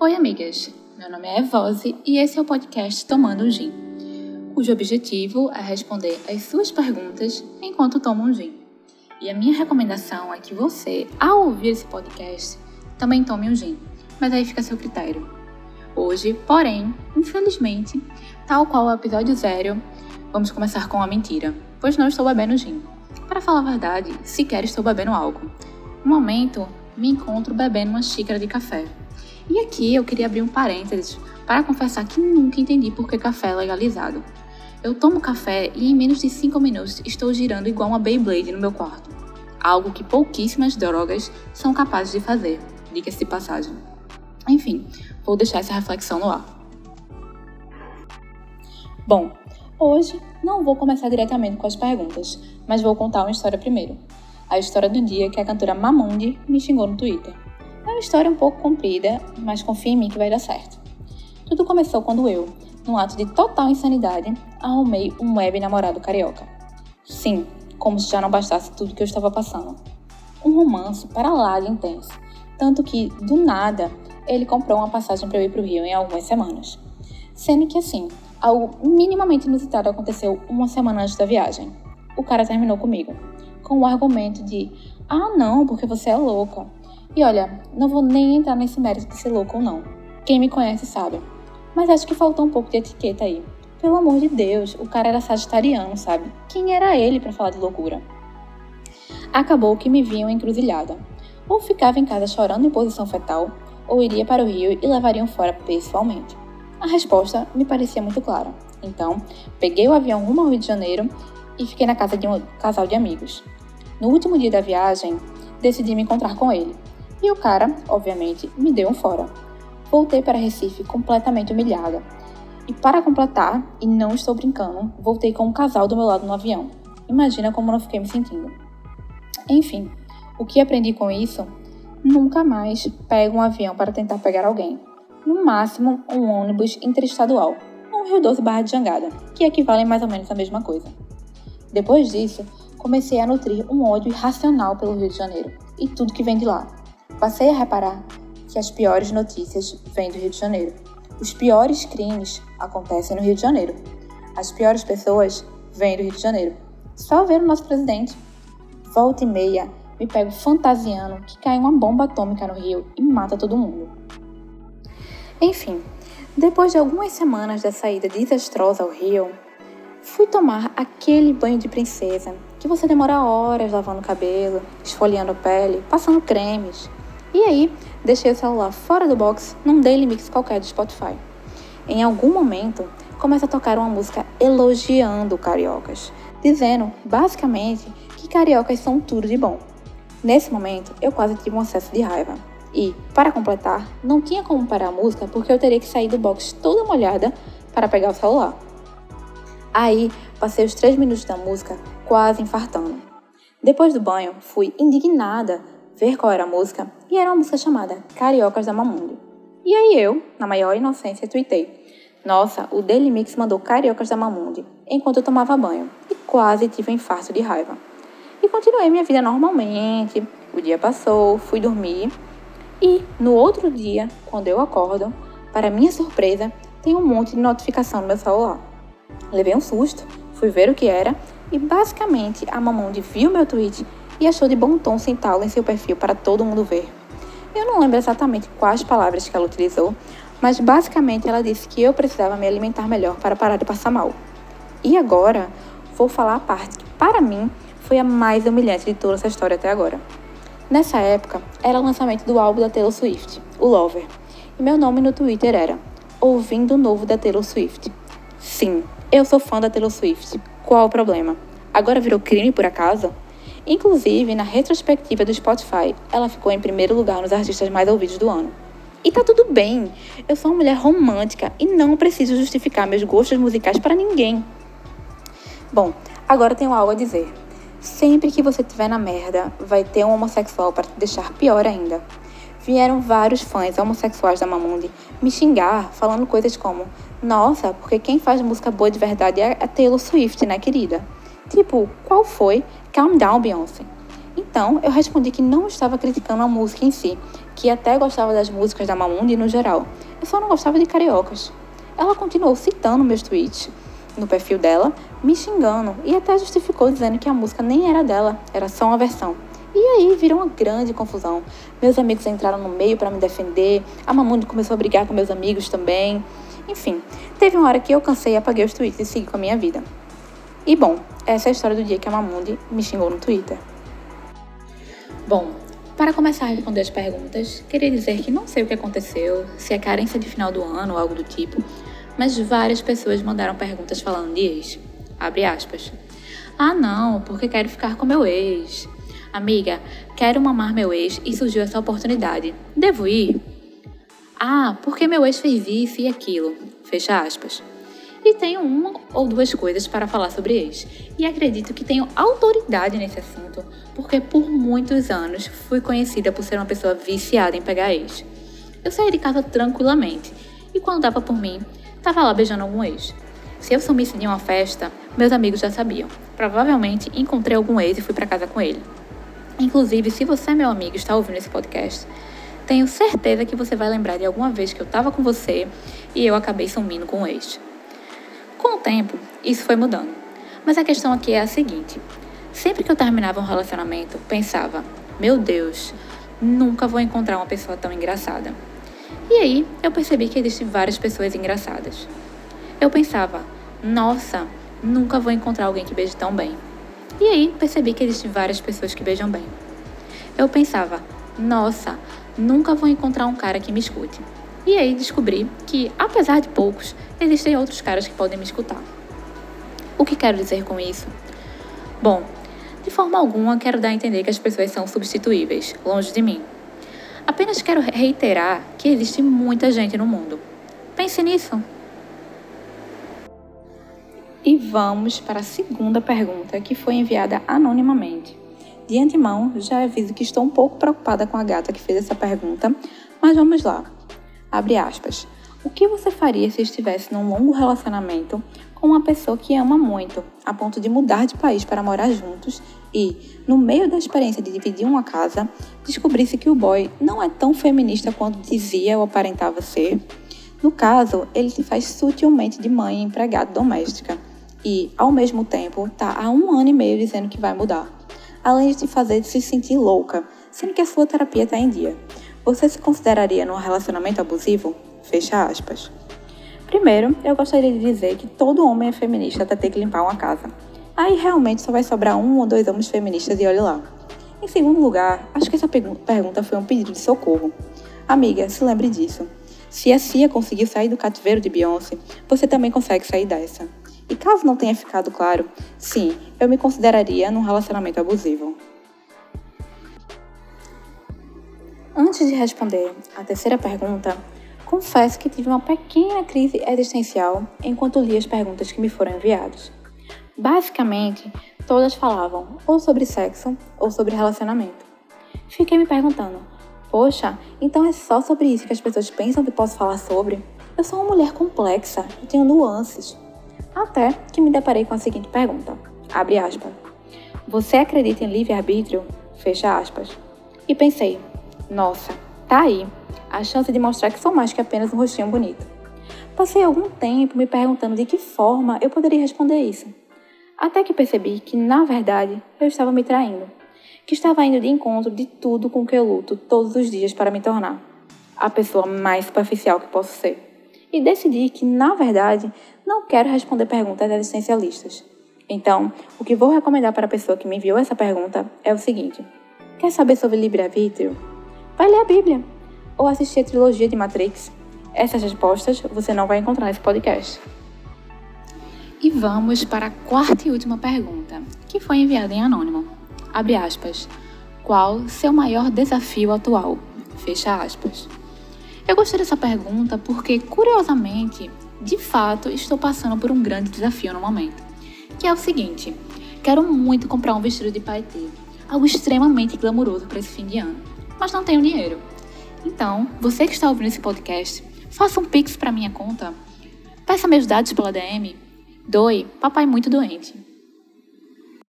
Oi, amigas! Meu nome é Evose e esse é o podcast Tomando um Gin, cujo objetivo é responder às suas perguntas enquanto tomo um gin. E a minha recomendação é que você, ao ouvir esse podcast, também tome um gin, mas aí fica a seu critério. Hoje, porém, infelizmente, tal qual o episódio zero, vamos começar com a mentira, pois não estou bebendo gin. Para falar a verdade, sequer estou bebendo álcool. No momento, me encontro bebendo uma xícara de café. E aqui eu queria abrir um parênteses para confessar que nunca entendi por que café é legalizado. Eu tomo café e em menos de 5 minutos estou girando igual uma Beyblade no meu quarto. Algo que pouquíssimas drogas são capazes de fazer, diga-se de passagem. Enfim, vou deixar essa reflexão no ar. Bom, hoje não vou começar diretamente com as perguntas, mas vou contar uma história primeiro. A história do dia que a cantora Mamundi me xingou no Twitter. É uma história um pouco comprida, mas confia em mim que vai dar certo. Tudo começou quando eu, num ato de total insanidade, arrumei um web namorado carioca. Sim, como se já não bastasse tudo que eu estava passando. Um romance para lá de intenso, tanto que, do nada, ele comprou uma passagem para eu ir para o Rio em algumas semanas. Sendo que, assim, algo minimamente inusitado aconteceu uma semana antes da viagem. O cara terminou comigo, com o argumento de: ah, não, porque você é louca. E olha, não vou nem entrar nesse mérito de ser louco ou não. Quem me conhece sabe. Mas acho que faltou um pouco de etiqueta aí. Pelo amor de Deus, o cara era sagitariano, sabe? Quem era ele para falar de loucura? Acabou que me viam encruzilhada. Ou ficava em casa chorando em posição fetal, ou iria para o Rio e levariam fora pessoalmente. A resposta me parecia muito clara. Então, peguei o avião rumo ao Rio de Janeiro e fiquei na casa de um casal de amigos. No último dia da viagem, decidi me encontrar com ele. E o cara, obviamente, me deu um fora. Voltei para Recife completamente humilhada. E para completar, e não estou brincando, voltei com um casal do meu lado no avião. Imagina como não fiquei me sentindo. Enfim, o que aprendi com isso nunca mais pego um avião para tentar pegar alguém. No máximo, um ônibus interestadual, um Rio Doce barra de Jangada, que equivalem mais ou menos à mesma coisa. Depois disso, comecei a nutrir um ódio irracional pelo Rio de Janeiro e tudo que vem de lá. Passei a reparar que as piores notícias vêm do Rio de Janeiro. Os piores crimes acontecem no Rio de Janeiro. As piores pessoas vêm do Rio de Janeiro. Só ver o nosso presidente. Volta e meia, me pego fantasiando que cai uma bomba atômica no Rio e mata todo mundo. Enfim, depois de algumas semanas dessa ida desastrosa ao Rio, fui tomar aquele banho de princesa que você demora horas lavando o cabelo, esfoliando a pele, passando cremes. E aí, deixei o celular fora do box num daily mix qualquer do Spotify. Em algum momento, começa a tocar uma música elogiando cariocas, dizendo, basicamente, que cariocas são tudo de bom. Nesse momento, eu quase tive um acesso de raiva. E, para completar, não tinha como parar a música porque eu teria que sair do box toda molhada para pegar o celular. Aí, passei os três minutos da música quase infartando. Depois do banho, fui indignada ver qual era a música e era uma música chamada Cariocas da Mamundo. E aí eu, na maior inocência, tuitei: Nossa, o Daily Mix mandou Cariocas da Mamundi enquanto eu tomava banho e quase tive um infarto de raiva. E continuei minha vida normalmente. O dia passou, fui dormir. E no outro dia, quando eu acordo, para minha surpresa, tem um monte de notificação no meu celular. Levei um susto, fui ver o que era e basicamente a Mamonde viu meu tweet e achou de bom tom sentá-lo em seu perfil para todo mundo ver. Eu não lembro exatamente quais palavras que ela utilizou, mas basicamente ela disse que eu precisava me alimentar melhor para parar de passar mal. E agora vou falar a parte que, para mim, foi a mais humilhante de toda essa história até agora. Nessa época, era o lançamento do álbum da Taylor Swift, o Lover, e meu nome no Twitter era Ouvindo o Novo da Taylor Swift. Sim, eu sou fã da Taylor Swift. Qual o problema? Agora virou crime por acaso? Inclusive, na retrospectiva do Spotify, ela ficou em primeiro lugar nos artistas mais ouvidos do ano. E tá tudo bem, eu sou uma mulher romântica e não preciso justificar meus gostos musicais para ninguém. Bom, agora tenho algo a dizer. Sempre que você estiver na merda, vai ter um homossexual para te deixar pior ainda. Vieram vários fãs homossexuais da Mamundi me xingar, falando coisas como: Nossa, porque quem faz música boa de verdade é a Taylor Swift, né, querida? Tipo, qual foi? Calm down, Beyoncé. Então, eu respondi que não estava criticando a música em si, que até gostava das músicas da Mamundi no geral. Eu só não gostava de cariocas. Ela continuou citando meus tweets no perfil dela, me xingando e até justificou dizendo que a música nem era dela, era só uma versão. E aí virou uma grande confusão. Meus amigos entraram no meio para me defender, a Mamundi começou a brigar com meus amigos também. Enfim, teve uma hora que eu cansei, apaguei os tweets e segui com a minha vida. E bom, essa é a história do dia que a Mamundi me xingou no Twitter. Bom, para começar a responder as perguntas, queria dizer que não sei o que aconteceu, se é carência de final do ano ou algo do tipo, mas várias pessoas mandaram perguntas falando de ex. Abre aspas. Ah, não, porque quero ficar com meu ex. Amiga, quero mamar meu ex e surgiu essa oportunidade. Devo ir? Ah, porque meu ex fez isso e aquilo. Fecha aspas. E tenho uma ou duas coisas para falar sobre ex. E acredito que tenho autoridade nesse assunto, porque por muitos anos fui conhecida por ser uma pessoa viciada em pegar ex. Eu saía de casa tranquilamente, e quando dava por mim, Tava lá beijando algum ex. Se eu sumisse de uma festa, meus amigos já sabiam. Provavelmente encontrei algum ex e fui para casa com ele. Inclusive, se você é meu amigo e está ouvindo esse podcast, tenho certeza que você vai lembrar de alguma vez que eu estava com você e eu acabei sumindo com o ex. Tempo, isso foi mudando. Mas a questão aqui é a seguinte: sempre que eu terminava um relacionamento, pensava, meu Deus, nunca vou encontrar uma pessoa tão engraçada. E aí eu percebi que existem várias pessoas engraçadas. Eu pensava, nossa, nunca vou encontrar alguém que beije tão bem. E aí percebi que existem várias pessoas que beijam bem. Eu pensava, nossa, nunca vou encontrar um cara que me escute. E aí descobri que, apesar de poucos, existem outros caras que podem me escutar. O que quero dizer com isso? Bom, de forma alguma quero dar a entender que as pessoas são substituíveis, longe de mim. Apenas quero reiterar que existe muita gente no mundo. Pense nisso. E vamos para a segunda pergunta que foi enviada anonimamente. De antemão, já aviso que estou um pouco preocupada com a gata que fez essa pergunta, mas vamos lá. Abre aspas. O que você faria se estivesse num longo relacionamento com uma pessoa que ama muito, a ponto de mudar de país para morar juntos e, no meio da experiência de dividir uma casa, descobrisse que o boy não é tão feminista quanto dizia ou aparentava ser? No caso, ele se faz sutilmente de mãe empregada doméstica e, ao mesmo tempo, tá há um ano e meio dizendo que vai mudar, além de te fazer se sentir louca, sendo que a sua terapia está em dia. Você se consideraria num relacionamento abusivo? Fecha aspas. Primeiro, eu gostaria de dizer que todo homem é feminista até ter que limpar uma casa. Aí realmente só vai sobrar um ou dois homens feministas e olhe lá. Em segundo lugar, acho que essa pergunta foi um pedido de socorro. Amiga, se lembre disso. Se a Cia conseguiu sair do cativeiro de Beyoncé, você também consegue sair dessa. E caso não tenha ficado claro, sim, eu me consideraria num relacionamento abusivo. Antes de responder a terceira pergunta, Confesso que tive uma pequena crise existencial enquanto li as perguntas que me foram enviadas. Basicamente, todas falavam ou sobre sexo ou sobre relacionamento. Fiquei me perguntando: poxa, então é só sobre isso que as pessoas pensam que posso falar sobre? Eu sou uma mulher complexa e tenho nuances. Até que me deparei com a seguinte pergunta: abre aspas. Você acredita em livre-arbítrio? Fecha aspas. E pensei: nossa, tá aí a chance de mostrar que sou mais que apenas um rostinho bonito. Passei algum tempo me perguntando de que forma eu poderia responder isso. Até que percebi que, na verdade, eu estava me traindo. Que estava indo de encontro de tudo com que eu luto todos os dias para me tornar a pessoa mais superficial que posso ser. E decidi que, na verdade, não quero responder perguntas existencialistas. Então, o que vou recomendar para a pessoa que me enviou essa pergunta é o seguinte: Quer saber sobre livre-arbítrio? Vai ler a Bíblia ou assistir a trilogia de Matrix? Essas respostas você não vai encontrar nesse podcast. E vamos para a quarta e última pergunta, que foi enviada em anônimo. Abre aspas. Qual seu maior desafio atual? Fecha aspas. Eu gostei dessa pergunta porque, curiosamente, de fato, estou passando por um grande desafio no momento. Que é o seguinte: quero muito comprar um vestido de paetê, algo extremamente glamouroso para esse fim de ano, mas não tenho dinheiro. Então, você que está ouvindo esse podcast, faça um pix para minha conta. Peça meus dados pela DM. Doe, papai muito doente.